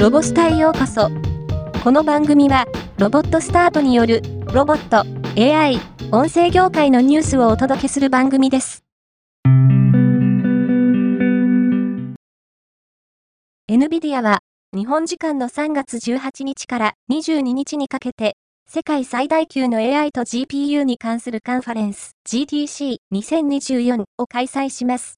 ロボスタへようこそ。この番組は、ロボットスタートによる、ロボット、AI、音声業界のニュースをお届けする番組です。NVIDIA は、日本時間の3月18日から22日にかけて、世界最大級の AI と GPU に関するカンファレンス GTC2024 を開催します。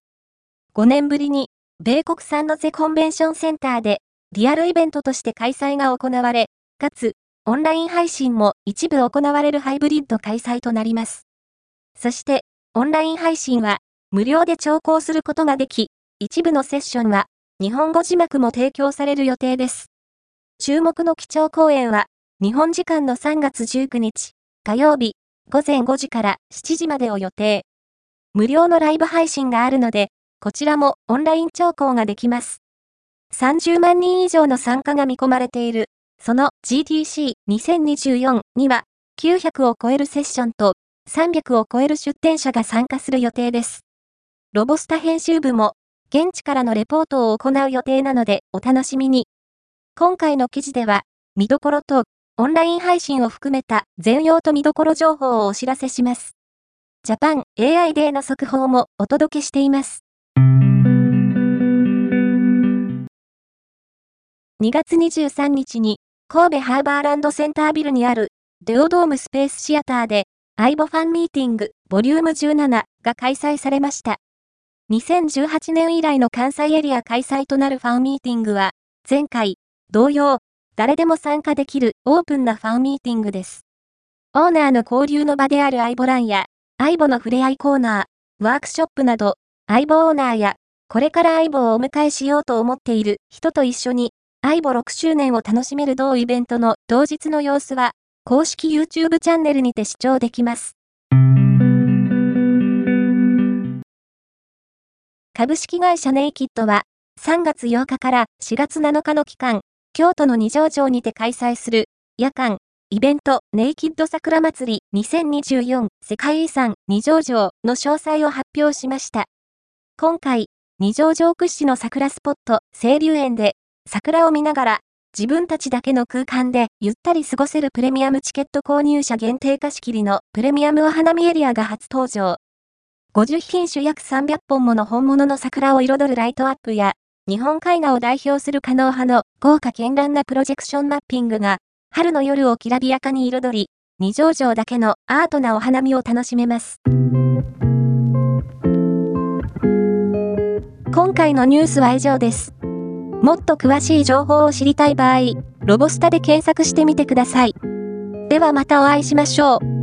5年ぶりに、米国産のゼコンベンションセンターでリアルイベントとして開催が行われ、かつ、オンライン配信も一部行われるハイブリッド開催となります。そして、オンライン配信は、無料で聴講することができ、一部のセッションは、日本語字幕も提供される予定です。注目の基調講演は、日本時間の3月19日、火曜日、午前5時から7時までを予定。無料のライブ配信があるので、こちらもオンライン聴講ができます。30万人以上の参加が見込まれている、その GTC2024 には、900を超えるセッションと、300を超える出展者が参加する予定です。ロボスタ編集部も、現地からのレポートを行う予定なのでお楽しみに。今回の記事では、見どころと、オンライン配信を含めた全容と見どころ情報をお知らせします。ジャパン AI デーの速報もお届けしています。2月23日に、神戸ハーバーランドセンタービルにある、デオドームスペースシアターで、アイボファンミーティング、ボリューム17が開催されました。2018年以来の関西エリア開催となるファンミーティングは、前回、同様、誰でも参加できるオープンなファンミーティングです。オーナーの交流の場であるアイボランや、アイボの触れ合いコーナー、ワークショップなど、アイボオーナーや、これからアイボをお迎えしようと思っている人と一緒にアイボ6周年を楽しめる同イベントの当日の様子は、公式 YouTube チャンネルにて視聴できます。株式会社ネイキッドは、3月8日から4月7日の期間、京都の二条城にて開催する、夜間、イベント、ネイキッド桜祭り2024世界遺産二条城の詳細を発表しました。今回、二条城屈指の桜スポット、清流園で桜を見ながら、自分たちだけの空間でゆったり過ごせるプレミアムチケット購入者限定貸し切りのプレミアムお花見エリアが初登場。50品種約300本もの本物の桜を彩るライトアップや、日本絵画を代表する可能派の豪華絢爛なプロジェクションマッピングが、春の夜をきらびやかに彩り、二条城だけのアートなお花見を楽しめます。今回のニュースは以上です。もっと詳しい情報を知りたい場合、ロボスタで検索してみてください。ではまたお会いしましょう。